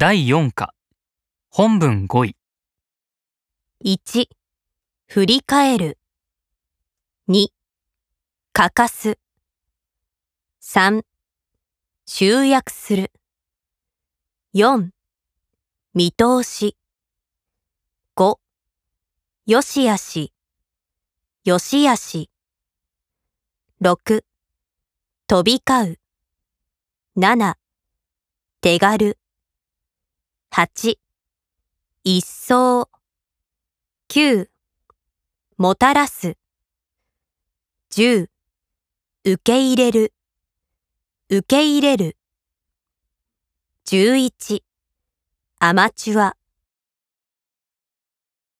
第4課本文5位1、振り返る。2、欠かす。3、集約する。4、見通し。5、よしあし。よしあし。6、飛び交う。7、手軽。8、一層。9もたらす。10受け入れる。受け入れる。11アマチュア。